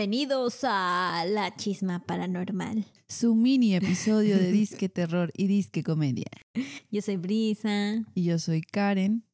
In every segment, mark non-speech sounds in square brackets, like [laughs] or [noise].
Bienvenidos a La Chisma Paranormal. Su mini episodio de Disque Terror y Disque Comedia. [laughs] Yo soy Brisa. Y yo soy Karen.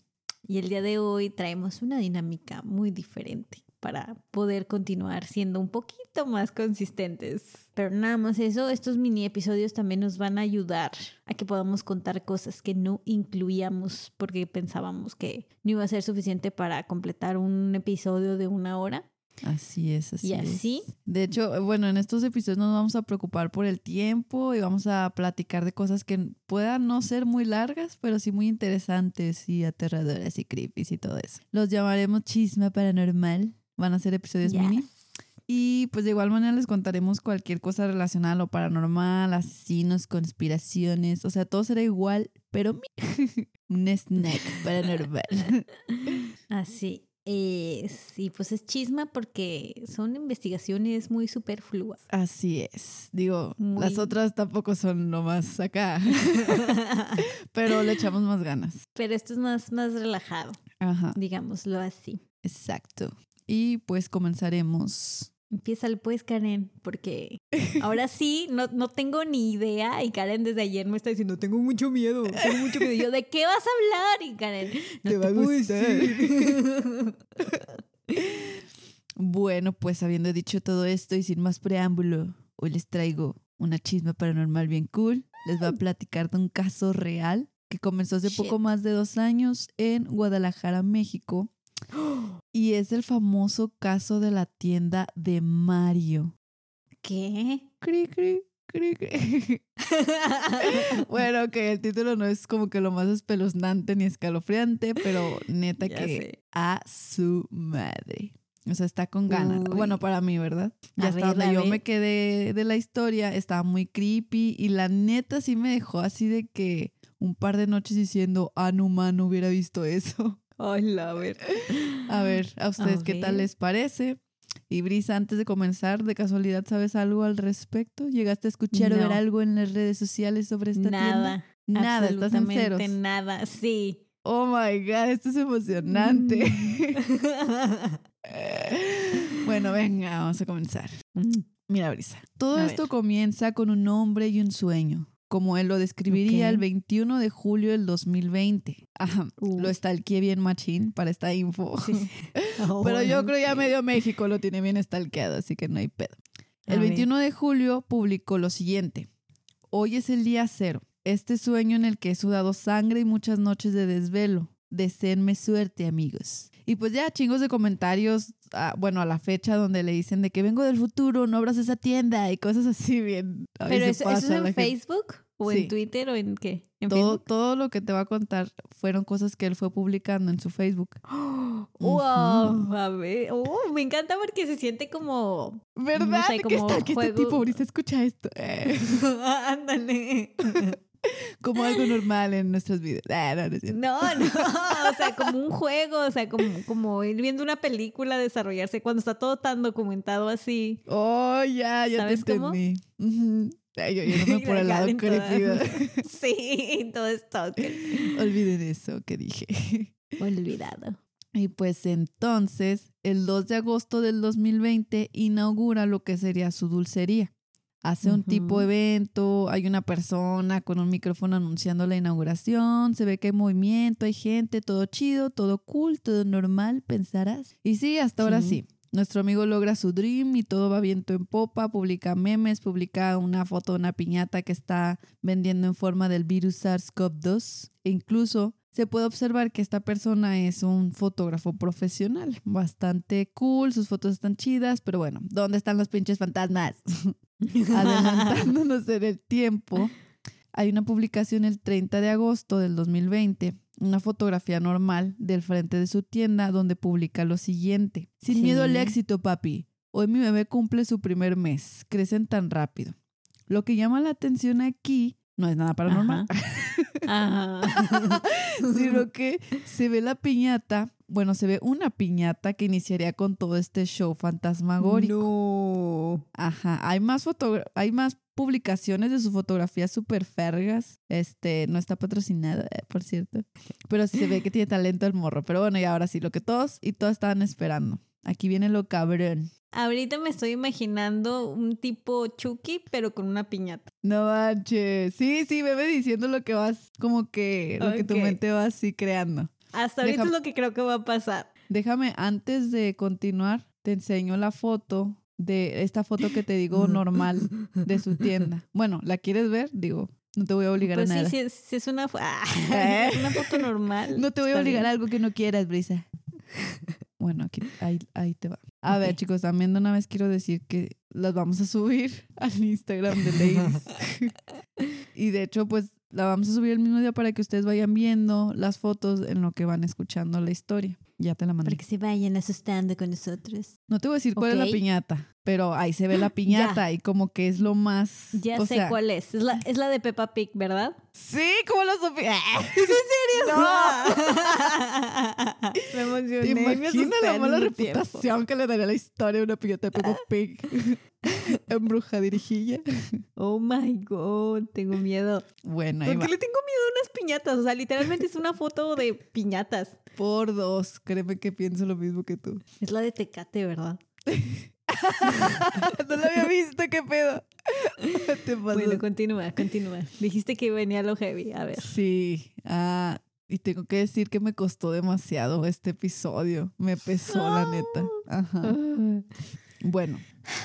Y el día de hoy traemos una dinámica muy diferente para poder continuar siendo un poquito más consistentes. Pero nada más eso, estos mini episodios también nos van a ayudar a que podamos contar cosas que no incluíamos porque pensábamos que no iba a ser suficiente para completar un episodio de una hora. Así es, así y así. De hecho, bueno, en estos episodios nos vamos a preocupar por el tiempo y vamos a platicar de cosas que puedan no ser muy largas, pero sí muy interesantes y aterradoras y creepy y todo eso. Los llamaremos chisma paranormal. Van a ser episodios mini. Y pues de igual manera les contaremos cualquier cosa relacionada a lo paranormal, asesinos, conspiraciones, o sea, todo será igual, pero [laughs] un snack [laughs] paranormal. Así eh, sí, pues es chisma porque son investigaciones muy superfluas. Así es. Digo, las otras tampoco son nomás acá. [laughs] Pero le echamos más ganas. Pero esto es más, más relajado. Ajá. Digámoslo así. Exacto. Y pues comenzaremos Empieza el pues, Karen, porque ahora sí no, no tengo ni idea y Karen desde ayer me está diciendo, tengo mucho miedo, tengo mucho miedo. yo, ¿de qué vas a hablar? Y Karen, no te, va a gustar. [laughs] bueno, pues habiendo dicho todo esto y sin más preámbulo, hoy les traigo una chisma paranormal bien cool. Les voy a platicar de un caso real que comenzó hace poco más de dos años en Guadalajara, México y es el famoso caso de la tienda de Mario. ¿Qué? Cri, cri, cri, cri. [laughs] bueno, que el título no es como que lo más espeluznante ni escalofriante, pero neta que a su madre. O sea, está con ganas. Bueno, para mí, ¿verdad? Ya hasta donde yo me quedé de la historia, estaba muy creepy y la neta sí me dejó así de que un par de noches diciendo, ah, no, man, no hubiera visto eso. Ay, a ver. A ver, a ustedes qué tal les parece. Y Brisa, antes de comenzar, ¿de casualidad sabes algo al respecto? ¿Llegaste a escuchar o ver algo en las redes sociales sobre esta nada, tienda? Nada. estás en ceros. Nada, sí. Oh my God, esto es emocionante. Mm. [laughs] bueno, venga, vamos a comenzar. Mm. Mira, Brisa, todo esto comienza con un hombre y un sueño como él lo describiría el 21 de julio del 2020. Ajá, lo está el bien machín para esta info. [laughs] Pero yo creo ya medio México lo tiene bien estalqueado, así que no hay pedo. El 21 de julio publicó lo siguiente. Hoy es el día cero. Este sueño en el que he sudado sangre y muchas noches de desvelo. Deseenme suerte, amigos. Y pues ya chingos de comentarios, ah, bueno, a la fecha donde le dicen de que vengo del futuro, no abras esa tienda y cosas así bien. Pero eso, es en Facebook o en Twitter o en qué? ¿En todo, todo lo que te va a contar fueron cosas que él fue publicando en su Facebook. [gasps] ¡Wow! A ver. Oh, me encanta porque se siente como. ¿Verdad? No ¿Qué está? ¿Qué este tipo ahorita escucha esto? [laughs] Ándale. [laughs] como algo normal en nuestras vidas. Ah, no, no, o sea, como un juego, o sea, como, como ir viendo una película desarrollarse cuando está todo tan documentado así. Oh, ya, ya te entendí. Ay, yo yéndome [laughs] por el lado creativo. [laughs] sí, todo esto. Olviden eso que dije. Olvidado. Y pues entonces, el 2 de agosto del 2020 inaugura lo que sería su dulcería hace un tipo de evento, hay una persona con un micrófono anunciando la inauguración, se ve que hay movimiento, hay gente, todo chido, todo cool, todo normal, pensarás. Y sí, hasta ahora sí. Nuestro amigo logra su dream y todo va viento en popa, publica memes, publica una foto de una piñata que está vendiendo en forma del virus SARS-CoV-2 e incluso se puede observar que esta persona es un fotógrafo profesional, bastante cool, sus fotos están chidas, pero bueno, ¿dónde están los pinches fantasmas? [laughs] Adelantándonos en el tiempo, hay una publicación el 30 de agosto del 2020, una fotografía normal del frente de su tienda donde publica lo siguiente. Sin miedo al éxito, papi. Hoy mi bebé cumple su primer mes. Crecen tan rápido. Lo que llama la atención aquí no es nada paranormal. [laughs] Ajá. [laughs] Sino que se ve la piñata, bueno, se ve una piñata que iniciaría con todo este show fantasmagórico. No. Ajá, hay más hay más publicaciones de sus fotografías super fergas. Este, no está patrocinado, eh, por cierto. Pero se ve que tiene talento el morro. Pero bueno, y ahora sí, lo que todos y todas estaban esperando. Aquí viene lo cabrón. Ahorita me estoy imaginando un tipo Chucky, pero con una piñata. No manches. Sí, sí, bebe diciendo lo que vas, como que lo que tu mente va así creando. Hasta ahorita es lo que creo que va a pasar. Déjame, antes de continuar, te enseño la foto de esta foto que te digo normal de su [laughs] tienda. Bueno, ¿la quieres ver? Digo, no te voy a obligar Pues a sí, nada. sí, es- sí es una, ah, [laughs] ¿Eh? una foto normal. No te voy a obligar a algo que no quieras, Brisa. [laughs] Bueno, aquí, ahí, ahí te va. A ver, chicos, también de una vez quiero decir que las vamos a subir [laughs] al Instagram de Ladies. [laughs] y de hecho, pues la vamos a subir el mismo día para que ustedes vayan viendo las fotos en lo que van escuchando la historia. Ya te la mandé. Para que se vayan asustando con nosotros. No te voy a decir cuál es la piñata, pero ahí se ve la [laughs] piñata y como que es lo más. Ya o sé sea, cuál es. Es la, [laughs] es la de Peppa Pig, ¿verdad? Sí, como lo supe. [laughs] ¿Es en serio? me emocioné. ¿Te imaginas la al mala tiempo. reputación que le daría la historia de una piñata de Peppa Pig? Embruja dirijilla. Oh my god, tengo miedo. Bueno, ahí ¿Por va. qué le tengo miedo a unas piñatas? O sea, literalmente es una foto de piñatas. Por dos. Créeme que pienso lo mismo que tú. Es la de Tecate, ¿verdad? [laughs] no lo había visto, qué pedo. [laughs] Te. Bueno, continúa, continúa. Dijiste que venía lo heavy. A ver. Sí. Ah, y tengo que decir que me costó demasiado este episodio. Me pesó, la neta. Ajá. Bueno,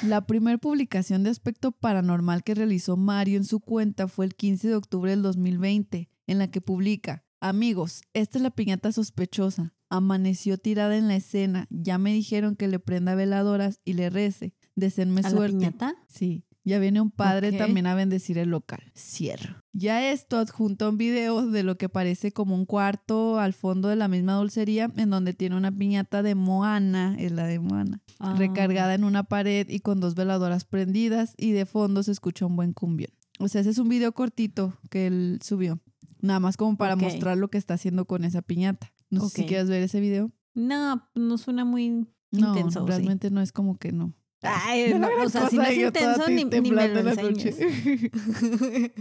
la primera publicación de aspecto paranormal que realizó Mario en su cuenta fue el 15 de octubre del 2020, en la que publica, amigos, esta es la piñata sospechosa. Amaneció tirada en la escena. Ya me dijeron que le prenda veladoras y le rece. Deseenme ¿A la suerte. piñata? Sí. Ya viene un padre también a bendecir el local. Cierro. Ya esto adjunta un video de lo que parece como un cuarto al fondo de la misma dulcería en donde tiene una piñata de Moana, es la de Moana, Ah. recargada en una pared y con dos veladoras prendidas y de fondo se escucha un buen cumbión. O sea, ese es un video cortito que él subió. Nada más como para mostrar lo que está haciendo con esa piñata. No sé si quieres ver ese video. No, no suena muy No, intenso. realmente no es como que no. Ay, [laughs] No o sea, si no es intenso, ni, ni me lo enseñes. [laughs]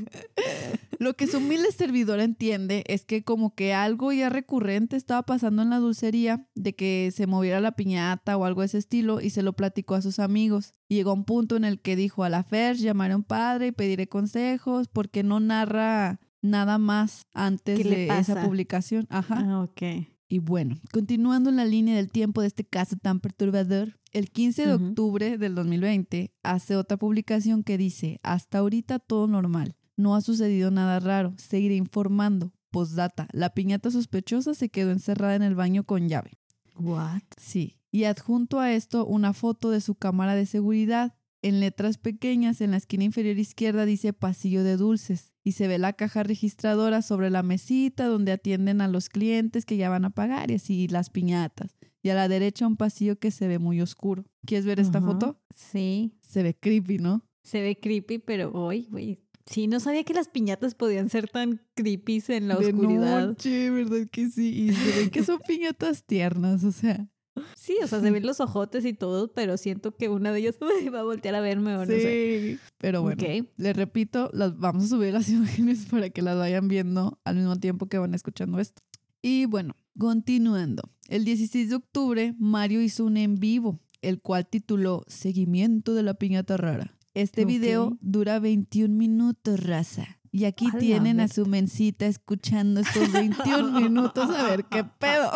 Lo que su humilde servidor entiende es que como que algo ya recurrente estaba pasando en la dulcería, de que se moviera la piñata o algo de ese estilo, y se lo platicó a sus amigos. Y llegó a un punto en el que dijo a la Fer, llamaré a un padre y pediré consejos, porque no narra nada más antes ¿Qué le de esa publicación. Ajá. Ah, ok. Y bueno, continuando en la línea del tiempo de este caso tan perturbador, el 15 de octubre del 2020 hace otra publicación que dice, hasta ahorita todo normal, no ha sucedido nada raro, seguiré informando. Postdata, la piñata sospechosa se quedó encerrada en el baño con llave. What? Sí, y adjunto a esto una foto de su cámara de seguridad. En letras pequeñas, en la esquina inferior izquierda dice pasillo de dulces y se ve la caja registradora sobre la mesita donde atienden a los clientes que ya van a pagar y así las piñatas. Y a la derecha un pasillo que se ve muy oscuro. ¿Quieres ver esta foto? Sí, Se ve creepy, ¿no? se ve creepy, pero hoy, güey. Sí, no sabía que las piñatas podían ser tan creepy en la De oscuridad. noche, ¿verdad que sí? Y se ve que son piñatas tiernas, o sea. Sí, o sea, se ven los ojotes y todo, pero siento que una de ellas [laughs] va a voltear a verme o no sé. sí. Pero bueno. Ok. Les repito, las vamos a subir las [laughs] imágenes para que las vayan viendo al mismo tiempo que van escuchando esto. Y bueno, continuando. El 16 de octubre, Mario hizo un en vivo, el cual tituló Seguimiento de la piñata rara. Este video dura 21 minutos, raza. Y aquí tienen a su mencita escuchando estos 21 [laughs] minutos a ver qué pedo.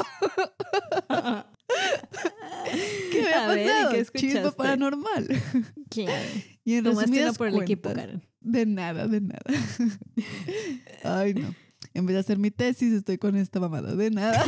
[laughs] ¿Qué me ha A ver, ¿y pasado? qué paranormal. Claro. Y en resumidas por el equipo, cuentas, Karen. de nada, de nada. [laughs] Ay, no. En vez de hacer mi tesis, estoy con esta mamada. De nada.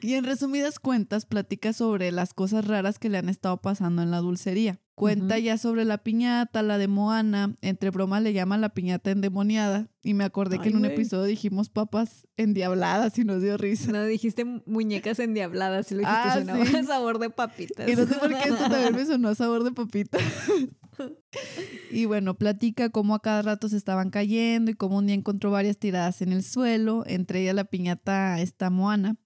Y en resumidas cuentas, platica sobre las cosas raras que le han estado pasando en la dulcería. Cuenta ya sobre la piñata, la de Moana. Entre bromas le llama la piñata endemoniada. Y me acordé que en un episodio dijimos papas endiabladas y nos dio risa. No, dijiste muñecas endiabladas y lo dijiste Ah, sonaba sí. [laughs] sabor de papitas. Y no sé por qué esto también me sonó a sabor de papita. [laughs] y bueno, platica cómo a cada rato se estaban cayendo y cómo un día encontró varias tiradas en el suelo, entre ellas la piñata esta Moana.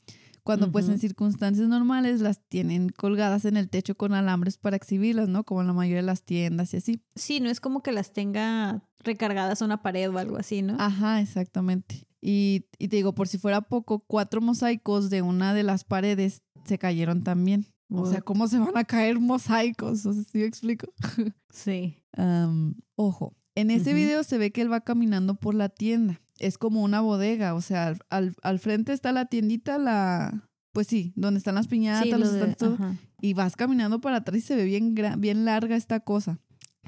Cuando pues en circunstancias normales las tienen colgadas en el techo con alambres para exhibirlas, ¿no? Como en la mayoría de las tiendas y así. Sí, no es como que las tenga recargadas a una pared o algo así, ¿no? Ajá, exactamente. Y, y te digo, por si fuera poco, cuatro mosaicos de una de las paredes se cayeron también. O sea? ¿cómo se van a caer mosaicos? O sea, ¿sí me explico? [laughs] Sí. Am, ojo, en ese video se ve que él va caminando por la tienda. Es como una bodega, o sea, al, al- al frente está la tiendita, la... Pues sí, donde están las piñatas, Sí, los lo de- todo. y vas caminando para atrás y se ve bien, bien larga esta cosa.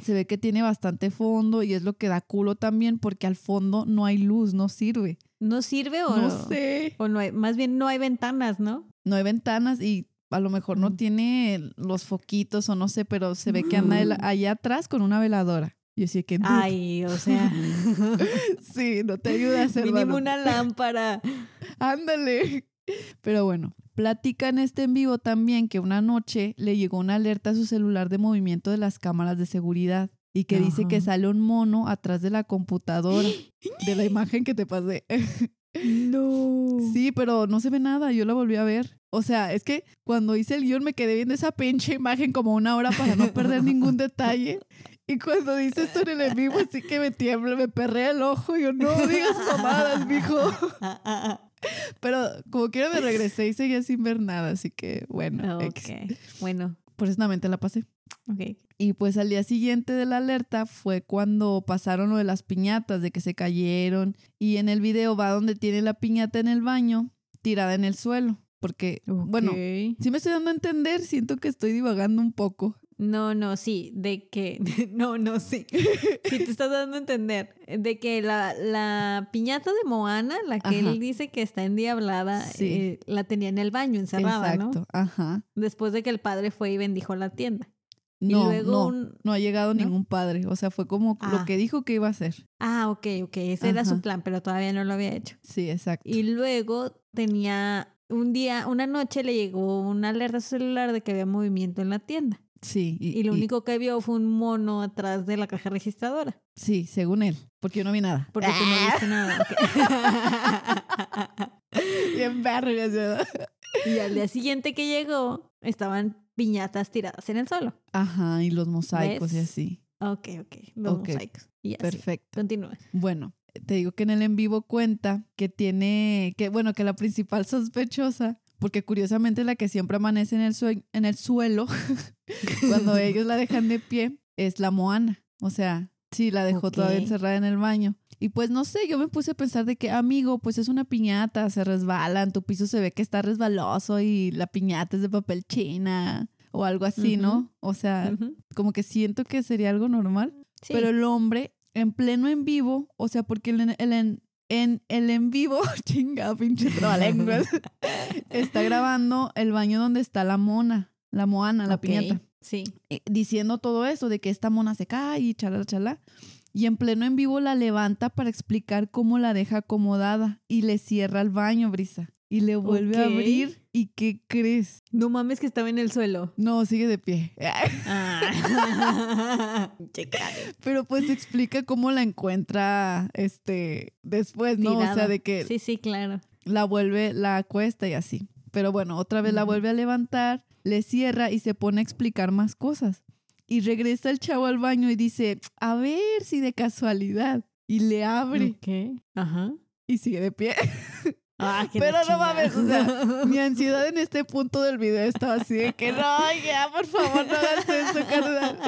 Se ve que tiene bastante fondo y es lo que da culo también porque al fondo no hay luz, no sirve. ¿No sirve o No sé. O no hay, más bien no hay ventanas, ¿no? No hay ventanas y a lo mejor no Ujú. tiene los foquitos o no sé, pero se ve que anda él allá atrás con una veladora. Yo sí que... Ay, o sea, [laughs] Sí, no te ayudas, mínimo hermano. una lámpara. [laughs] Ándale. Pero bueno, platica en este en vivo también que una noche le llegó una alerta a su celular de movimiento de las cámaras de seguridad y que dice que sale un mono atrás de la computadora de la imagen que te pasé. [laughs] No. Sí, pero no se ve nada, yo la volví a ver. O sea, es que cuando hice el guion me quedé viendo esa pinche imagen como una hora para no perder ningún detalle. Y cuando dice esto en el en vivo, así que me tiembla, me perrea el ojo. Yo, no digas mamadas, mijo. [laughs] Pero como quiera me regresé y seguía sin ver nada, así que bueno, ok. Bueno, Afortunadamente la pasé. ok. Y pues al día siguiente de la alerta fue cuando pasaron lo de las piñatas, de que se cayeron. Y en el video va donde tiene la piñata en el baño, tirada en el suelo. Porque, bueno, sí me estoy dando a entender, siento que estoy divagando un poco. No, no, sí, de que, [laughs] no, no, sí, [laughs] sí te estás dando a entender, de que la, la piñata de Moana, la que Ajá. él dice que está endiablada, Sí. eh, la tenía en el baño encerrada, ¿no? Exacto, ajá. Después de que el padre fue y bendijo la tienda. Y No, luego no, un- no ha llegado ¿no? ningún padre. O sea, fue como lo Ah. que dijo que iba a hacer. Ah, ok, ok, ese era su plan, pero todavía no lo había hecho. Sí, exacto. Y luego tenía un día, una noche le llegó una alerta celular de que había movimiento en la tienda. Sí, y, Y lo y- único que vio fue un mono atrás de la caja registradora. sí, según él, porque yo no vi nada. Porque tú no viste nada. [laughs] Bien ¿verdad? y al día siguiente que llegó, estaban piñatas tiradas en el suelo. Ajá, y los mosaicos y así. Ok, ok. Los Ok, mosaicos. Y así. Perfecto. Continúa. Bueno, te digo que en el en vivo cuenta que tiene, que bueno, que la principal sospechosa, porque curiosamente la que siempre amanece en el, sue- en el suelo, [laughs] cuando [laughs] ellos la dejan de pie, es la Moana. O sea, sí, la dejó todavía encerrada en el baño. Y pues no sé, yo me puse a pensar de que, amigo, pues es una piñata, se resbalan, tu piso se ve que está resbaloso y la piñata es de papel china o algo así, ¿no? O sea, como que siento que sería algo normal. Sí. Pero el hombre, en pleno en vivo, o sea, porque el, en- el en, el en vivo, [laughs] chinga, pinche trabalenguas, [laughs] está grabando el baño donde está la mona, la moana, la piñata, Sí. eh, diciendo todo eso de que esta mona se cae y chala, chala. Y en pleno en vivo la levanta para explicar cómo la deja acomodada y le cierra el baño, Brisa. Y le vuelve a Ok. abrir. ¿Y qué crees? No mames que estaba en el suelo. No, sigue de pie. Ah. [laughs] Pero pues explica cómo la encuentra este después, ¿no? O sea, de que Sí, sí, claro. la vuelve, la acuesta y así. Pero bueno, otra vez la vuelve a levantar, le cierra y se pone a explicar más cosas. Y regresa el chavo al baño y dice, a ver si de casualidad. Y le abre Ok. Ajá. y sigue de pie. [laughs] Ah, Pero no mames, o sea, [laughs] mi ansiedad en este punto del video estaba así de que no, ya, por favor, no hagas eso, carnal.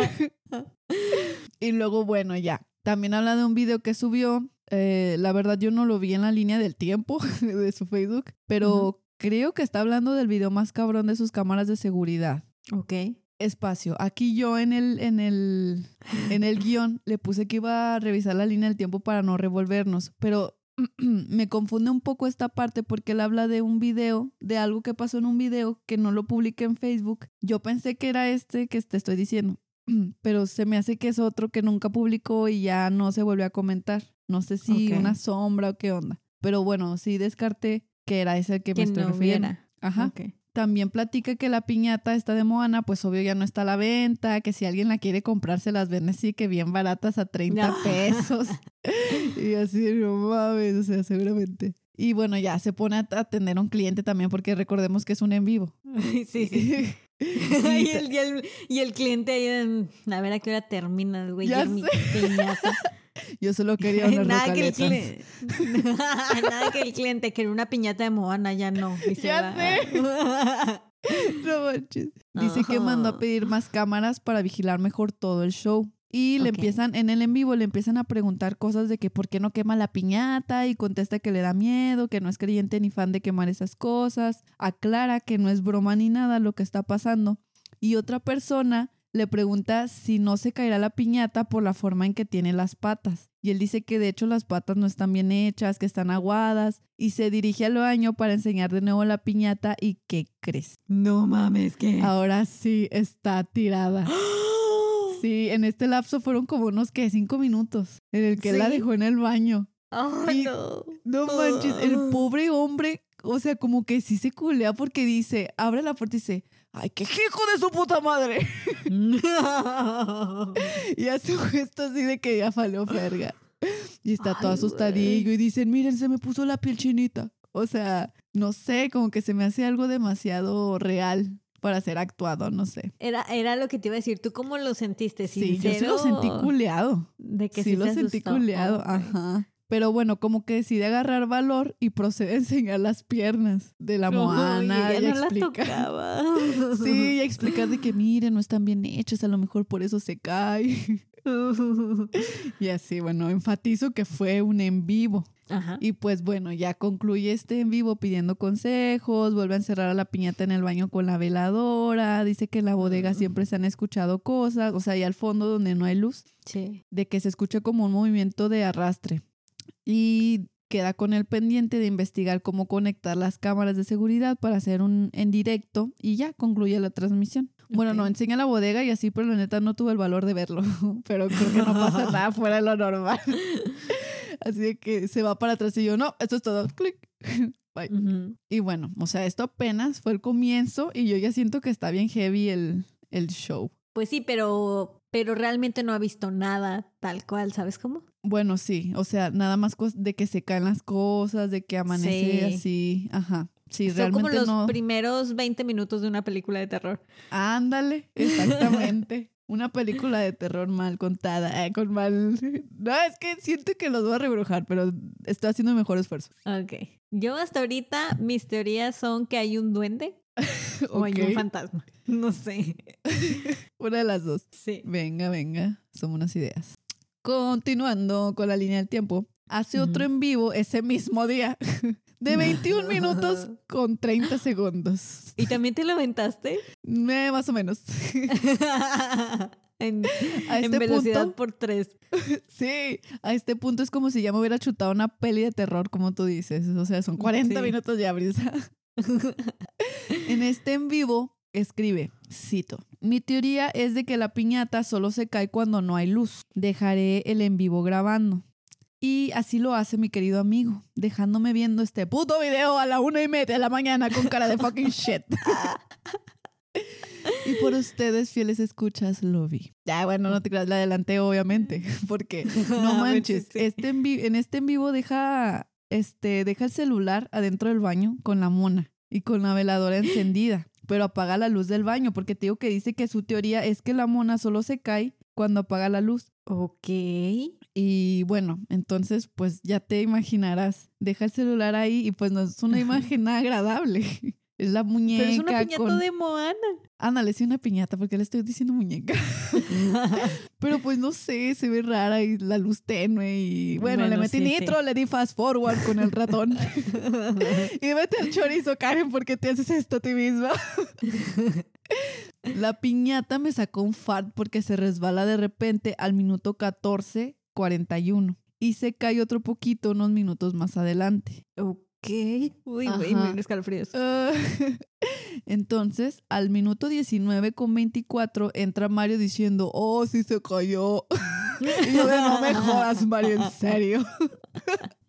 Y luego, bueno, ya. También habla de un video que subió. eh, la verdad, yo no lo vi en la línea del tiempo [laughs] de su Facebook, pero creo que está hablando del video más cabrón de sus cámaras de seguridad. ok. Espacio. Aquí yo en el, en el, en el guion le puse que iba a revisar la línea del tiempo para no revolvernos, pero [clears throat] me confunde un poco esta parte porque él habla de un video, de algo que pasó en un video que no lo publiqué en Facebook. Yo pensé que era este que te estoy diciendo, [clears throat] pero se me hace que es otro que nunca publicó y ya no se volvió a comentar. No sé si una sombra o qué onda. Pero bueno, sí descarté que era ese al que me Que estoy no refiriendo. Ajá. También platica que la piñata esta de Moana, pues obvio ya no está a la venta, que si alguien la quiere comprar se las vende así que bien baratas a 30 No. pesos. [laughs] y así, no mames, o sea, seguramente. Y bueno, ya se pone a atender a un cliente también porque recordemos que es un en vivo. Sí, sí. [laughs] Y el, y, el, y el cliente ahí, a ver a qué hora terminas, güey. Ya mi piñata. [laughs] Yo solo [laughs] quería unas Nada que, el rocaletas. [laughs] nada que el cliente quería una piñata de Moana, ya no. Dice, Ya "Va". [laughs] manches. Dice que mandó a pedir más cámaras para vigilar mejor todo el show. Y le Ok. empiezan, en el en vivo le empiezan a preguntar cosas de que por qué no quema la piñata y contesta que le da miedo, que no es creyente ni fan de quemar esas cosas. Aclara que no es broma ni nada lo que está pasando. Y otra persona le pregunta si no se caerá la piñata por la forma en que tiene las patas. Y él dice que de hecho las patas no están bien hechas, que están aguadas. Y se dirige al baño para enseñar de nuevo la piñata y ¿qué crees? No mames, ¿qué? Ahora sí está tirada. [gasps] Sí, en este lapso fueron como unos que cinco minutos en el que él la ¿Sí? dejó en el baño. Ay, Y- no. No manches, el Ah. pobre hombre, o sea, como que sí se culea porque dice, abre la puerta y dice, ay, qué hijo de su puta madre. [laughs] Y hace un gesto así de que ya faló verga. Y está todo asustadillo y dicen, miren, se me puso la piel chinita. O sea, no sé, como que se me hace algo demasiado real para ser actuado, no sé. Era, era lo que te iba a decir. ¿Tú cómo lo sentiste? Sí, yo sí lo sentí ¿Sincero? culeado. De que sí, sí, lo se sentí culeado, ajá. Pero bueno, como que decide agarrar valor y procede a enseñar las piernas de la Moana ella y no la explicar. tocaba. [laughs] Sí, y a explicar de que miren, no están bien hechas, a lo mejor por eso se cae. [laughs] Y así, bueno, enfatizo que fue un en vivo. Ajá. Y pues bueno, ya concluye este en vivo pidiendo consejos, vuelve a encerrar a la piñata en el baño con la veladora, dice que en la bodega Mm. siempre se han escuchado cosas, o sea, y al fondo donde no hay luz, Sí. de que se escucha como un movimiento de arrastre. Y queda con el pendiente de investigar cómo conectar las cámaras de seguridad para hacer un en directo y ya concluye la transmisión. Bueno, no enseña la bodega y así, pero la neta no tuve el valor de verlo. [laughs] Pero creo que no pasa [laughs] nada fuera de lo normal. [laughs] Así de que se va para atrás y yo, no, esto es todo. Clic. Bye. Y bueno, o sea, esto apenas fue el comienzo y yo ya siento que está bien heavy el, el show. Pues sí, pero, pero realmente no ha visto nada tal cual, ¿sabes cómo? Bueno, sí, o sea, nada más de que se caen las cosas, de que amanece Sí. así, ajá. Sí, Son como los no. primeros 20 minutos de una película de terror. Ándale, exactamente. [laughs] Una película de terror mal contada, eh, con mal... No, es que siento que los voy a rebrujar, pero estoy haciendo mi mejor esfuerzo. Ok. Yo hasta ahorita mis teorías son que hay un duende [laughs] o hay un fantasma. No sé. [laughs] Una de las dos. Sí. Venga, venga, son unas ideas. Continuando con la línea del tiempo, hace otro en vivo ese mismo día [laughs] de 21 [laughs] minutos con 30 segundos. ¿Y también te lo aventaste? Eh, más o menos. [laughs] en, A en este velocidad punto, por tres. sí, a este punto es como si ya me hubiera chutado una peli de terror, como tú dices. O sea, son 40 Sí. minutos ya, Brisa. En este en vivo escribe, cito, mi teoría es de que la piñata solo se cae cuando no hay luz. Dejaré el en vivo grabando. Y así lo hace mi querido amigo, dejándome viendo este puto video a la una y media de la mañana con cara de fucking [laughs] shit. y por ustedes, fieles escuchas, lo vi. Ya, bueno, no te creas, la adelanté obviamente, [laughs] porque [laughs] no manches, este en, en este en vivo deja, este, deja el celular adentro del baño con la mona y con la veladora encendida, pero apaga la luz del baño, porque te digo que dice que su teoría es que la mona solo se cae cuando apaga la luz. Ok. Y bueno, entonces pues ya te imaginarás, deja el celular ahí y pues no es una [laughs] imagen agradable. Es la muñeca Pero es una piñata con... de Moana. Ándale, sí, una piñata, porque le estoy diciendo muñeca. [laughs] Pero pues no sé, se ve rara y la luz tenue y bueno, le metí sí, sí. nitro, le di fast forward con el ratón. [laughs] y vete al chorizo, Karen, porque te haces esto a ti misma. la piñata me sacó un fart porque se resbala de repente al minuto 14.41 y se cae otro poquito unos minutos más adelante. ok. Uy, güey, me escalofríos. Ah, [laughs] Entonces, al minuto 19 con 24 entra Mario diciendo, oh, sí se cayó. [laughs] y yo de, no me jodas, Mario, en serio.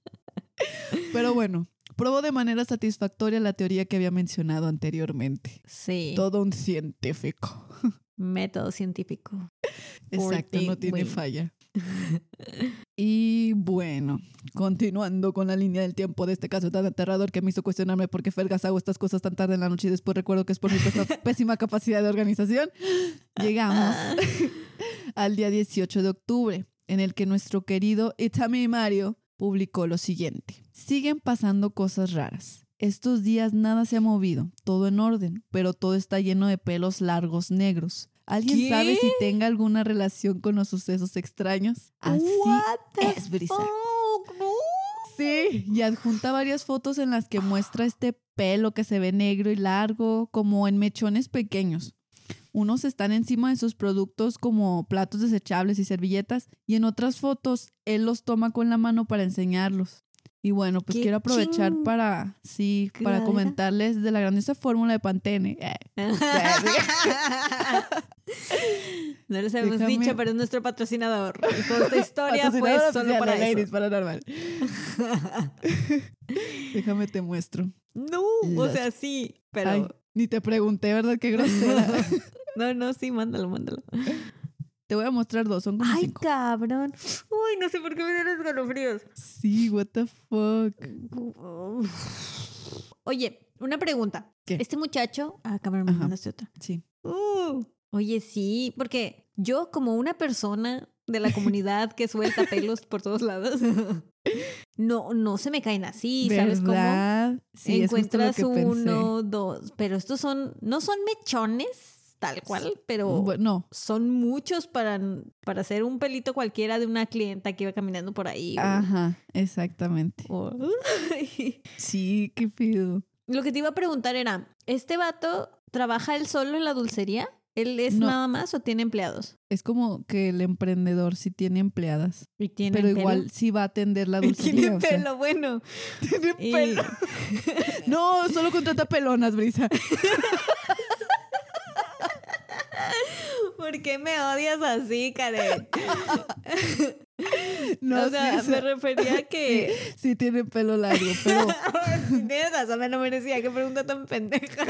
[laughs] Pero bueno, probó de manera satisfactoria la teoría que había mencionado anteriormente. Sí. Todo un científico. Método científico. Exacto, no tiene falla. [laughs] Y bueno, continuando con la línea del tiempo de este caso tan aterrador que me hizo cuestionarme por qué Fergas hago estas cosas tan tarde en la noche y después recuerdo que es por mi pésima- [laughs] pésima capacidad de organización, llegamos [laughs] al día 18 de octubre, en el que nuestro querido Itami Mario publicó lo siguiente. Siguen pasando cosas raras. Estos días nada se ha movido, todo en orden, pero todo está lleno de pelos largos negros. ¿Alguien ¿Qué? sabe si tenga alguna relación con los sucesos extraños? Así es, Brisa. fuck, no. Sí, y adjunta varias fotos en las que muestra este pelo que se ve negro y largo, como en mechones pequeños. Unos están encima de sus productos como platos desechables y servilletas, y en otras fotos él los toma con la mano para enseñarlos. Y bueno, pues ¡Qué quiero aprovechar para, sí, para comentarles de la grandiosa fórmula de Pantene. Eh, [laughs] No les hemos Déjame- dicho, pero es nuestro patrocinador. Y toda esta [laughs] historia fue patrocinador solo para de Ladies eso. Paranormal. [laughs] Déjame te muestro. No, o sea, sí, pero... Ay, ni te pregunté, ¿verdad? Qué grosera. No, no, sí, mándalo, mándalo. Te voy a mostrar dos, son como Ay, cinco. cabrón. Uy, no sé por qué me dan escalofríos. Sí, what the fuck. Oye, una pregunta. ¿Qué? Este muchacho... Ah, cabrón, me Ajá. mandaste otra. Sí. Uh, oye, sí, porque yo como una persona de la comunidad que suelta [laughs] pelos por todos lados, [laughs] no, no se me caen así, ¿sabes cómo? ¿Verdad? Sí, es justo lo Encuentras que pensé. uno, dos, pero estos son, no son mechones tal cual, pero Bueno, son muchos para, para hacer un pelito cualquiera de una clienta que iba caminando por ahí. o- ajá, exactamente. [laughs] o- Sí, qué pido. Lo que te iba a preguntar era, ¿este vato trabaja él solo en la dulcería? ¿Él es No. nada más o tiene empleados? Es como que el emprendedor sí tiene empleadas, Y tiene pero pelo. igual sí va a atender la [laughs] dulcería. tiene sea. pelo, bueno. [laughs] Tiene Y- pelo. No, solo contrata pelonas, Brisa. [laughs] ¿Por qué me odias así, Karen? No, o sea, sí, me refería a que... [laughs] sí tiene pelo largo, pero, [laughs] Tienes razón, me no merecía. Qué pregunta tan pendeja.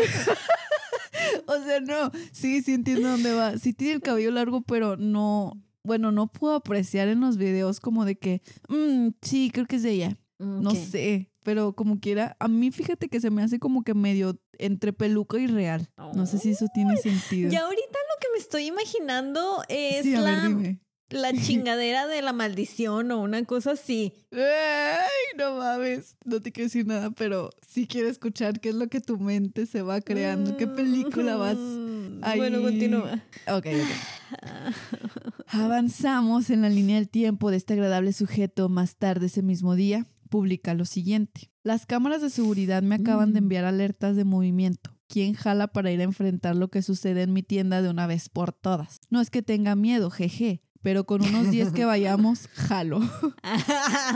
o sea, no, sí, sí entiendo dónde va. Sí tiene el cabello largo, pero no, bueno, no puedo apreciar en los videos como de que, "Mm, sí, creo que es de ella. No Ok. sé, pero como quiera, a mí fíjate que se me hace como que medio entre peluca y real. No sé si eso tiene sentido. Y ahorita lo que me estoy imaginando es sí, a ver, la, la [laughs] chingadera de la maldición o una cosa así. Ay, no mames, no te quiero decir nada, pero sí quiero escuchar qué es lo que tu mente se va creando, qué película vas. Mm, ahí? Bueno, continúa. Ok, ok. [laughs] Avanzamos en la línea del tiempo de este agradable sujeto más tarde ese mismo día. Publica lo siguiente. Las cámaras de seguridad me acaban de Mm. enviar alertas de movimiento. ¿Quién jala para ir a enfrentar lo que sucede en mi tienda de una vez por todas? No es que tenga miedo, jeje, pero con unos días que [laughs] vayamos, jalo.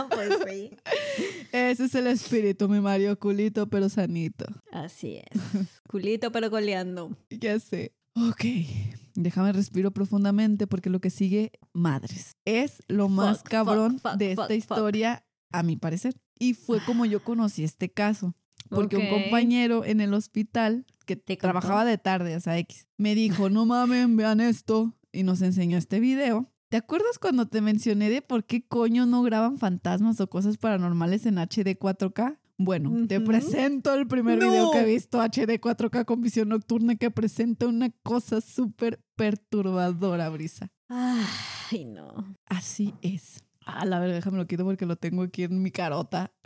pues sí. Ese es el espíritu, mi Mario, culito pero sanito. Así es. Culito pero coleando. Ya sé. Ok, déjame respiro profundamente porque lo que sigue, madres, es lo más Fuck, cabrón fuck, fuck, de esta historia, a mi parecer. Y fue como yo conocí este caso. Porque un compañero en el hospital que trabajaba de tarde, o sea, X, me dijo, no mamen, vean esto. Y nos enseñó este video. ¿Te acuerdas cuando te mencioné de por qué coño no graban fantasmas o cosas paranormales en HD 4K? Bueno, te presento el primer video que he visto HD 4K con visión nocturna que presenta una cosa súper perturbadora, Brisa. Ay, no. Así es. Ah, la verdad, déjame lo quito porque lo tengo aquí en mi carota. [laughs]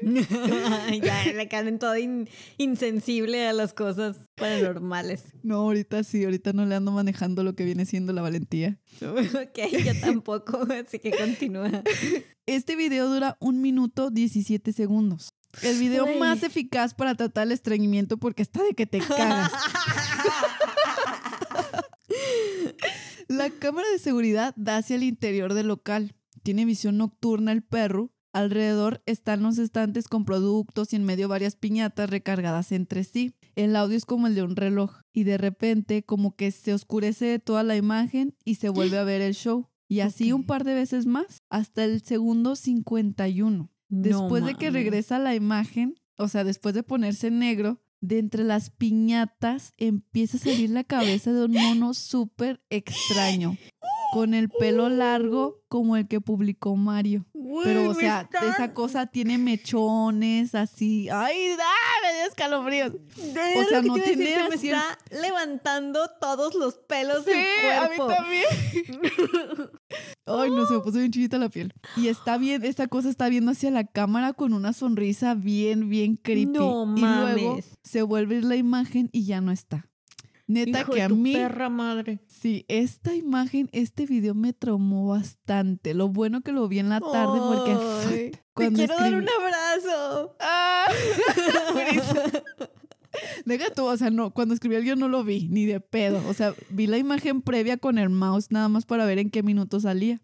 ya [laughs] le caen todo in- insensible a las cosas paranormales. No, ahorita sí, ahorita no le ando manejando lo que viene siendo la valentía. [laughs] ok, yo tampoco, así que continúa. Este video dura un minuto 17 segundos. El video más eficaz para tratar el estreñimiento porque está de que te cagas. La cámara de seguridad da hacia el interior del local. Tiene visión nocturna el perro. Alrededor están los estantes con productos y en medio varias piñatas recargadas entre sí. El audio es como el de un reloj y de repente como que se oscurece toda la imagen y se vuelve a ver el show. Y así un par de veces más hasta el segundo 51. Después de que regresa la imagen, o sea, después de ponerse negro, de entre las piñatas empieza a salir la cabeza de un mono súper extraño, [laughs] con el pelo largo como el que publicó Mario. Pero, o sea, esa cosa tiene mechones así. ¡Ay, da! Me dio escalofríos. De o sea, no decir, tiene se me está levantando todos los pelos Sí, del a mí cuerpo. también. [laughs] Ay, no, se me puso bien chivita la piel. Y está bien, esta cosa está viendo hacia la cámara con una sonrisa bien, bien creepy. No y luego mames. se vuelve la imagen y ya no está. Neta Hijo que a mí, perra madre. sí, esta imagen, este video me traumó bastante. Lo bueno que lo vi en la tarde porque te cuando quiero dar un abrazo. ¡Ah! [laughs] Deja tú, o sea, no, cuando escribí el guion no lo vi, ni de pedo. O sea, vi la imagen previa con el mouse nada más para ver en qué minuto salía.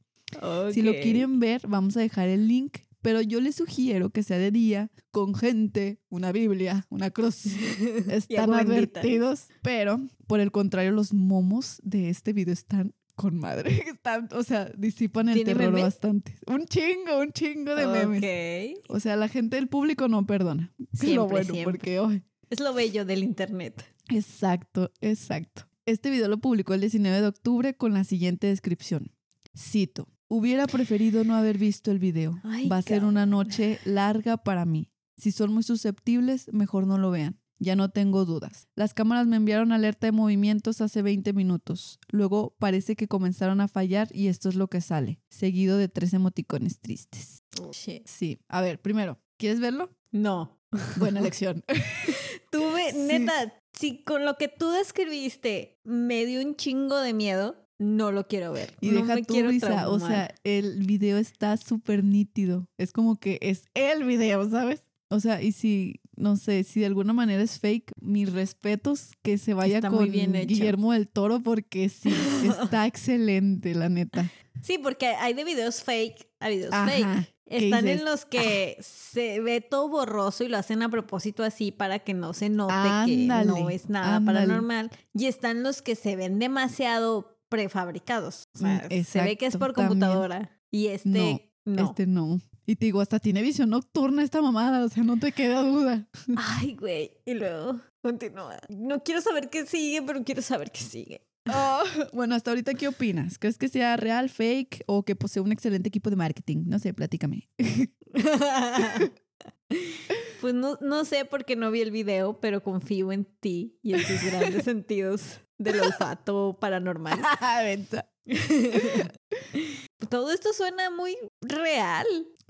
Si lo quieren ver, vamos a dejar el link. Pero yo les sugiero que sea de día, con gente, una Biblia, una cruz. [laughs] Están advertidos. Pero, por el contrario, los momos de este video están con madre. [laughs] Están, o sea, disipan el ¿Tiene terror memes? bastante. Un chingo, un chingo de memes. Ok. O sea, la gente del público no perdona. [laughs] Es lo Siempre, bueno, siempre. porque hoy. Es lo bello del internet. Exacto, exacto. Este video lo publicó el 19 de octubre con la siguiente descripción. Cito, hubiera preferido no haber visto el video. Ay, Va a ser una noche larga para mí. Si son muy susceptibles, mejor no lo vean. Ya no tengo dudas. Las cámaras me enviaron alerta de movimientos hace 20 minutos. Luego parece que comenzaron a fallar y esto es lo que sale, seguido de tres emoticones tristes. Shit. Sí, a ver, primero, ¿quieres verlo? No. Buena [laughs] elección. Tuve, Sí. neta, si con lo que tú describiste me dio un chingo de miedo, no lo quiero ver. Y no deja me tu quiero o sea, el video está súper nítido. Es como que es el video, ¿sabes? O sea, y si, no sé, si de alguna manera es fake, mis respetos que se vaya Está con bien. Guillermo del Toro porque sí, [laughs] está excelente, la neta. Sí, porque hay de videos fake a videos Ajá, fake. ¿qué Están dices? en los que se ve todo borroso y lo hacen a propósito así para que no se note que no es nada ándale. paranormal. Y están los que se ven demasiado prefabricados. O sea, Mm, se ve que es por también. computadora. Y este no. Este no. Y te digo, hasta tiene visión nocturna esta mamada, o sea, no te queda duda. [laughs] Ay, güey. Y luego continúa. No quiero saber qué sigue, pero quiero saber qué sigue. Ah, [laughs] bueno, hasta ahorita, ¿qué opinas? ¿Crees que sea real, fake o que posee un excelente equipo de marketing? No sé, platícame. [laughs] Pues no, no sé porque no vi el video, pero confío en ti y en tus grandes sentidos del olfato paranormal. [laughs] Venta. [laughs] Todo esto suena muy real,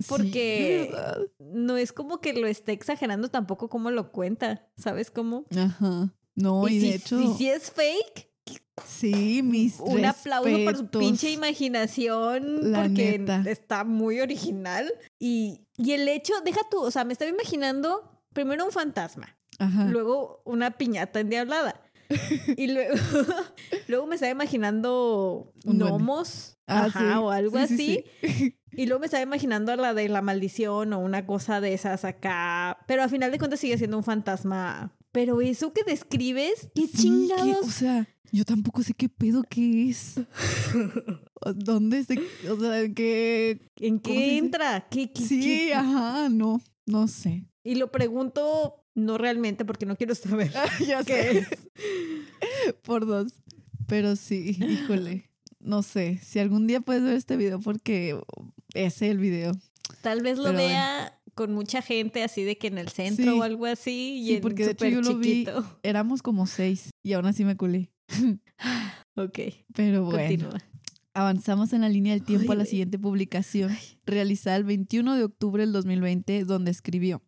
porque no es como que lo esté exagerando tampoco como lo cuenta, ¿sabes cómo? Ajá. No, y, y de si, hecho, y si es fake, sí, mis un aplauso por su respetos. pinche imaginación, La porque neta. está muy original. Y, y el hecho, deja tú, o sea, me estaba imaginando primero un fantasma, Ajá. luego una piñata endiablada. [laughs] y luego, [laughs] luego me estaba imaginando gnomos Ah, ajá, sí. o algo Sí, sí, así. sí. Y luego me [laughs] estaba imaginando la de la maldición o una cosa de esas acá. Pero a final de cuentas sigue siendo un fantasma. Pero eso que describes, qué que, chingados. o sea, yo tampoco sé qué pedo que es. ¿Dónde se, o sea, qué? ¿En ¿cómo se qué entra? ¿Qué, qué- Sí, qué? ajá, no, no sé. Y lo pregunto no realmente porque no quiero saber [laughs] ya qué es. Por dos. Pero sí, híjole. No sé, si algún día puedes ver este video porque ese es el video. Tal vez lo Pero bueno. vea con mucha gente así de que en el centro Sí. o algo así. Y Sí, en porque de hecho yo lo vi- chiquito. Éramos como seis y aún así me culé. [laughs] Ok, Pero bueno. continúa. Avanzamos en la línea del tiempo Ay, a la siguiente publicación, realizada el 21 de octubre del 2020, donde escribió,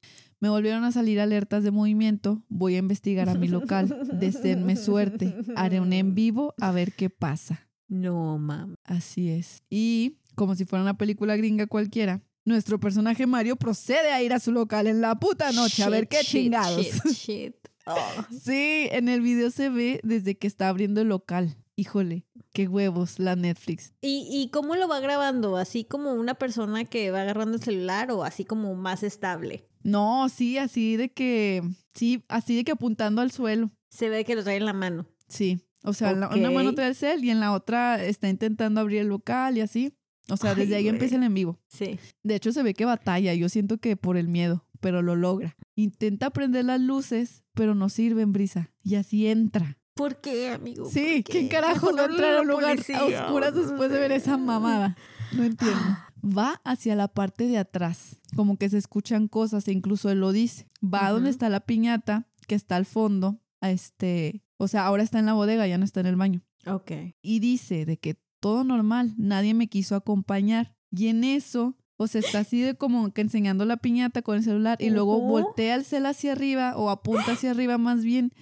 me volvieron a salir alertas de movimiento, voy a investigar a mi local, deseenme suerte, haré un en vivo a ver qué pasa. No, mam. Así es. Y, como si fuera una película gringa cualquiera, nuestro personaje Mario procede a ir a su local en la puta noche a ver qué shit, chingados. shit, [laughs] shit. Oh. Sí, en el video se ve desde que está abriendo el local. Híjole, qué huevos la Netflix. ¿Y, ¿Y cómo lo va grabando? ¿Así como una persona que va agarrando el celular o así como más estable? No, sí, así de que, sí, así de que apuntando al suelo. Se ve que lo trae en la mano. Sí, o sea, en la- una mano trae el cel y en la otra está intentando abrir el local y así. O sea, Ay, desde ahí empieza el en vivo. Sí. De hecho, se ve que batalla, yo siento que por el miedo, pero lo logra. Intenta prender las luces, pero no sirven, Brisa. Y así entra. ¿Por qué, amigo? Sí, ¿Por ¿quién qué? carajo Mejor va a un lugar policía. a oscuras después de ver esa mamada? No entiendo. [gasps] [laughs] Va hacia la parte de atrás, como que se escuchan cosas e incluso él lo dice. Va a donde está la piñata, que está al fondo, a este, o sea, ahora está en la bodega, ya no está en el baño. Ok. Y dice de que todo normal, nadie me quiso acompañar. Y en eso, o sea, está así de como que enseñando la piñata con el celular y luego voltea el cel hacia arriba o apunta hacia arriba más bien.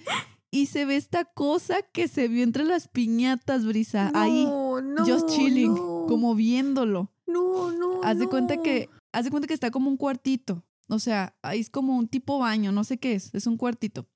Y se ve esta cosa que se vio entre las piñatas, Brisa, ahí, No, no, just chilling, no. como viéndolo. No, no. Haz de cuenta que, haz de cuenta que está como un cuartito. O sea, ahí es como un tipo baño, no sé qué es, es un cuartito.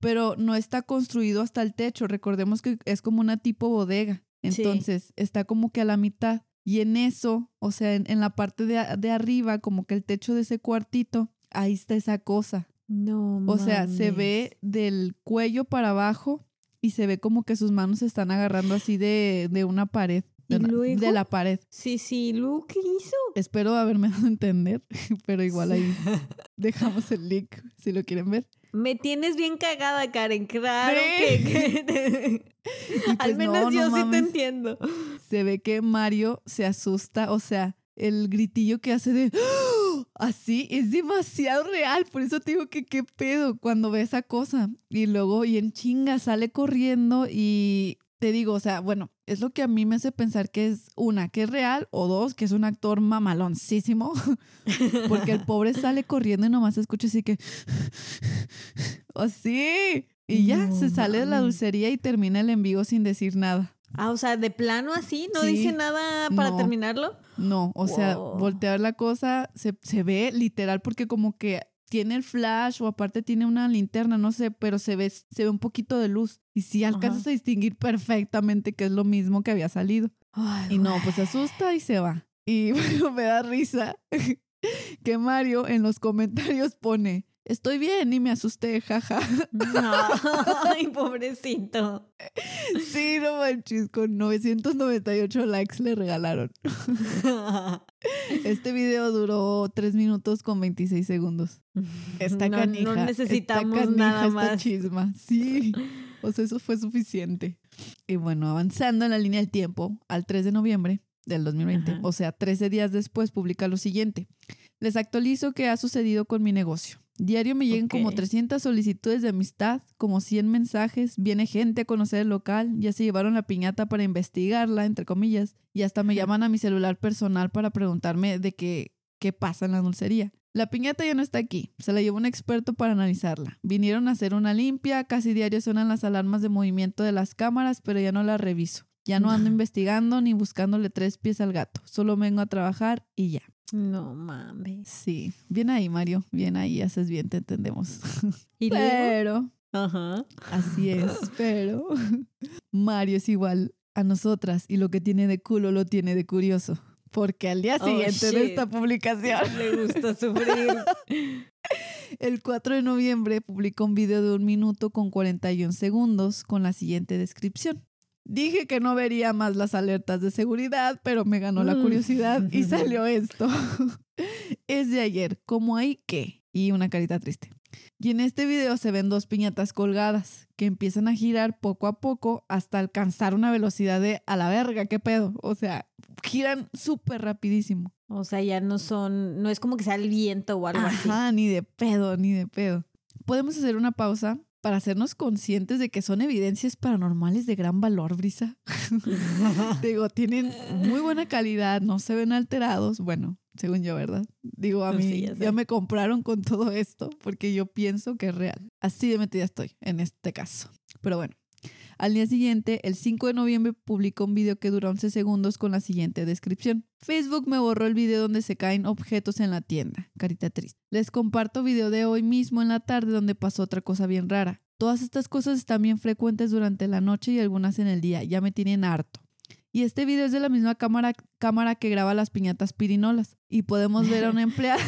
Pero no está construido hasta el techo. Recordemos que es como una tipo bodega. Sí. Entonces, está como que a la mitad. Y en eso, o sea, en, en la parte de, de arriba, como que el techo de ese cuartito, ahí está esa cosa. No, O sea, se ve del cuello para abajo y se ve como que sus manos se están agarrando así de, de una pared. De, ¿Y una- luego? de la pared. Sí, sí, ¿qué hizo? Espero haberme [laughs] dado a entender, [laughs] pero igual ahí [laughs] dejamos el link si lo quieren ver. Me tienes bien cagada, Karen. Claro Sí. que. que- Y Al pues menos no, no yo sí te entiendo. Se ve que Mario se asusta, o sea, el gritillo que hace de [gasps] así es demasiado real, por eso te digo que qué pedo cuando ve esa cosa. Y luego y en chinga sale corriendo y te digo, o sea, bueno, es lo que a mí me hace pensar que es una, que es real, o dos, que es un actor mamaloncísimo, [laughs] porque el pobre sale corriendo y nomás escucha así que [laughs] así. Y ya, No se sale de la dulcería y termina el en vivo sin decir nada. Ah, o sea, de plano así, no Sí. dice nada para No. terminarlo. No, o sea, voltear la cosa se, se ve literal porque como que tiene el flash o aparte tiene una linterna, no sé, pero se ve, se ve un poquito de luz. Y sí alcanzas Ajá. a distinguir perfectamente que es lo mismo que había salido. Ay, Y no, pues se asusta y se va. Y [laughs] bueno, me da risa [laughs] que Mario en los comentarios pone, estoy bien y me asusté, jaja. No. [laughs] Ay, pobrecito. Sí, no manches, con 998 likes le regalaron. Este video duró 3 minutos con 26 segundos. Esta No- canija. No esta necesitamos canija, nada esta más. chisma. Sí. O sea, eso fue suficiente. Y bueno, avanzando en la línea del tiempo, al 3 de noviembre del 2020, Ajá. o sea, 13 días después, publica lo siguiente. Les actualizo qué ha sucedido con mi negocio. Diario me llegan como Ok. 300 solicitudes de amistad, como 100 mensajes, viene gente a conocer el local, ya se llevaron la piñata para investigarla, entre comillas, y hasta me llaman a mi celular personal para preguntarme de qué, qué pasa en la dulcería. La piñata ya no está aquí, se la llevó un experto para analizarla. Vinieron a hacer una limpia, casi diario suenan las alarmas de movimiento de las cámaras, pero ya no las reviso. Ya no ando [laughs] investigando ni buscándole tres pies al gato, solo vengo a trabajar y ya. No mames. Sí, bien ahí, Mario, bien ahí, haces bien, te entendemos. [laughs] Y. Pero, Ajá. así es, [laughs] pero Mario es igual a nosotras y lo que tiene de culo lo tiene de curioso. Porque al día Oh, siguiente de esta publicación, Le gusta sufrir. [laughs] el 4 de noviembre publicó un video de un minuto con 41 segundos con la siguiente descripción. Dije que no vería más las alertas de seguridad, pero me ganó la Mm. curiosidad y [laughs] salió esto. [laughs] es de ayer, como hay que, y una carita triste. Y en este video se ven dos piñatas colgadas que empiezan a girar poco a poco hasta alcanzar una velocidad de a la verga, qué pedo. O sea, giran súper rapidísimo. O sea, ya no son. No es como que sea el viento o algo así. Ajá, ni de pedo, ni de pedo. Podemos hacer una pausa para hacernos conscientes de que son evidencias paranormales de gran valor, Brisa. [laughs] Digo, tienen muy buena calidad, no se ven alterados. Bueno, según yo, ¿verdad? Digo, a [laughs] Sí, mí ya ya, sé. me compraron con todo esto porque yo pienso que es real. Así de metida estoy en este caso. Pero bueno. Al día siguiente, el 5 de noviembre, publicó un video que dura 11 segundos con la siguiente descripción. Facebook me borró el video donde se caen objetos en la tienda. Carita triste. Les comparto video de hoy mismo en la tarde donde pasó otra cosa bien rara. Todas estas cosas están bien frecuentes durante la noche y algunas en el día. Ya me tienen harto. Y este video es de la misma cámara, cámara que graba las piñatas pirinolas. Y podemos ver a una [laughs] empleada.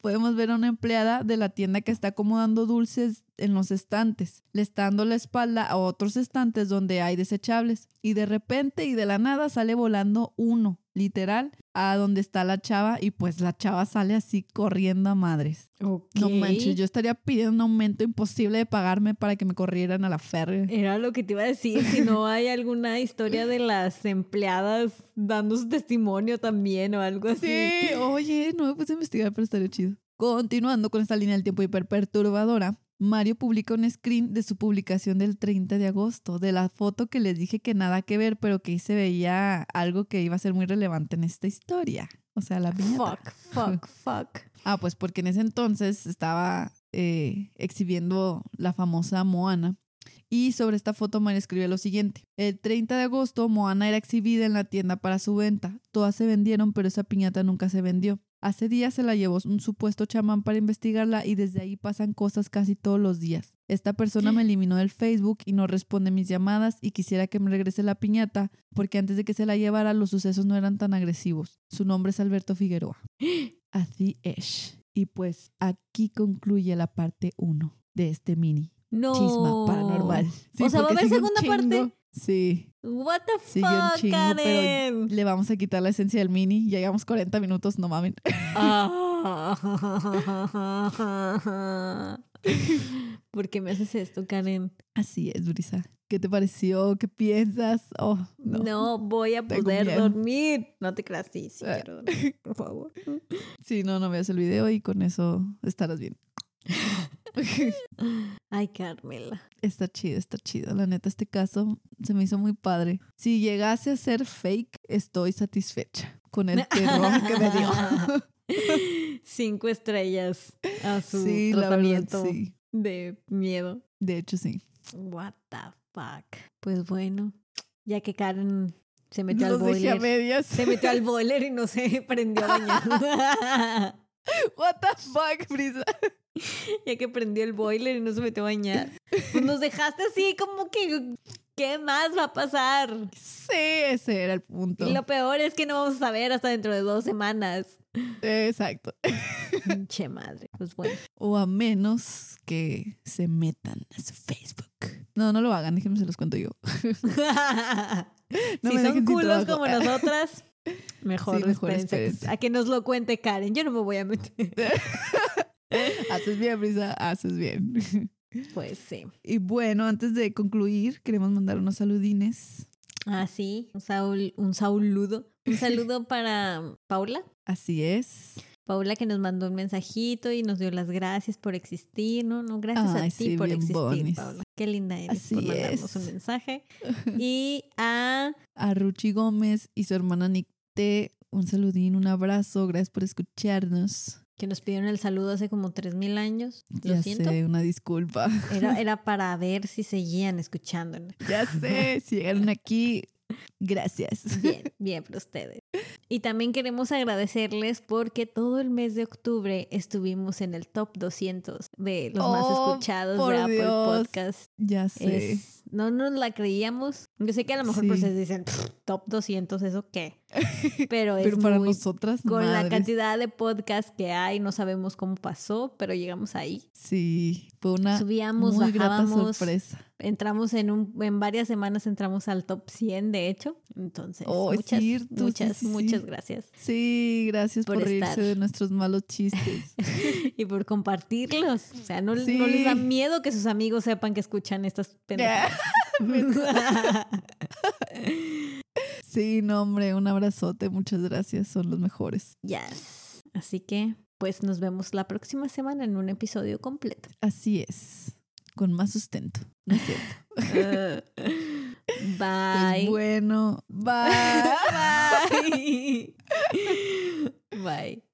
Podemos ver a una empleada de la tienda que está acomodando dulces en los estantes. Le está dando la espalda a otros estantes donde hay desechables. Y de repente y de la nada sale volando uno, literal, a donde está la chava. Y pues la chava sale así corriendo a madres. Ok. No manches, yo estaría pidiendo un aumento imposible de pagarme para que me corrieran a la férrea. Era lo que te iba a decir. Si no hay alguna historia de las empleadas dando su testimonio también o algo así. Sí, oye, no me puse a investigar, pero estaría chido. Continuando con esta línea del tiempo hiperperturbadora, Mario publica un screen de su publicación del 30 de agosto, de la foto que les dije que nada que ver, pero que ahí se veía algo que iba a ser muy relevante en esta historia. O sea, la piñata. Fuck, fuck, [laughs] fuck. Ah, pues porque en ese entonces estaba eh, exhibiendo la famosa Moana. Y sobre esta foto Mario escribe lo siguiente. El 30 de agosto Moana era exhibida en la tienda para su venta. Todas se vendieron, pero esa piñata nunca se vendió. Hace días se la llevó un supuesto chamán para investigarla y desde ahí pasan cosas casi todos los días. Esta persona me [gasps] eliminó del Facebook y no responde mis llamadas y quisiera que me regrese la piñata porque antes de que se la llevara los sucesos no eran tan agresivos. Su nombre es Alberto Figueroa. [gasps] Así es. Y pues aquí concluye la parte 1 de este mini No. chisma paranormal. Sí, o sea, ¿va a haber segunda parte? Sí, What the sigue un fuck, chingo, Karen. pero le vamos a quitar la esencia del mini. Llegamos 40 minutos, no mamen. Ah. [laughs] ¿Por qué me haces esto, Karen? Así es, Brisa. ¿Qué te pareció? ¿Qué piensas? Oh, no. No, voy a poder miedo. dormir. No te creas, sí, sí Ah. quiero dormir, por favor. [laughs] Sí, no, no veas el video y con eso estarás bien. [laughs] Ay, Carmela. Está chido, está chido. La neta, este caso se me hizo muy padre. Si llegase a ser fake, estoy satisfecha con el [laughs] terror que me dio. [laughs] Cinco estrellas a su Sí, la verdad, tratamiento sí. de miedo. De hecho, sí. What the fuck. Pues bueno, ya que Karen se metió al Los boiler. medias. Se metió al boiler y no se prendió a bañar. What the fuck, Brisa. [laughs] ya que prendió el boiler y no se metió a bañar. Pues nos dejaste así como que, ¿qué más va a pasar? Sí, ese era el punto. Y lo peor es que no vamos a saber hasta dentro de dos semanas. Exacto. Che madre. Pues bueno. O a menos que se metan a su Facebook. No, no lo hagan, déjenme se los cuento yo. [laughs] No si son culos como nosotras, mejor, Sí, mejor espérense a que- nos lo cuente Karen. Yo no me voy a meter. [laughs] haces bien, Brisa, haces bien. [laughs] Pues sí. Y bueno, antes de concluir, queremos mandar unos saludines. Ah, sí. Un, saul, un sauludo. Un saludo [laughs] para Paula. Así es. Paula que nos mandó un mensajito y nos dio las gracias por existir, ¿no? No, gracias Ay, a ti sí, por existir, bonis. Paula. Qué linda eres por Así mandarnos es. un mensaje. Y a A Ruchi Gómez y su hermana Un saludín, un abrazo. Gracias por escucharnos. que nos pidieron el saludo hace como 3.000 años. Lo ya siento. sé, una disculpa. Era, [laughs] era para ver si seguían escuchándonos. Ya sé, si llegaron aquí, [laughs] gracias. Bien, bien para ustedes. Y también queremos agradecerles porque todo el mes de octubre estuvimos en el top 200 de los más Oh, escuchados por de Apple Dios. Podcast. Ya sé. Es- no nos la creíamos. Yo sé que a lo mejor Sí. pues ustedes dicen, "Pff, top 200, ¿eso qué? [laughs] Pero es Pero para muy... nosotras, Con la cantidad de podcasts que hay, no sabemos cómo pasó, pero llegamos ahí. Sí, fue una Subíamos, muy grata bajábamos, sorpresa. Entramos en un en varias semanas entramos al top 100 de hecho entonces Oh, muchas cierto, muchas sí, sí. muchas gracias Sí, gracias por, Por reírse estar. de nuestros malos chistes. [laughs] y por compartirlos o sea no, no les da miedo que sus amigos sepan que escuchan estas [laughs] pendejadas [laughs] sí, no, hombre, un abrazote, muchas gracias, son los mejores. yes así que pues nos vemos la próxima semana en un episodio completo Así es, con más sustento. ¿no es cierto? [laughs] [laughs] Bye bueno, [laughs] bye. bye bye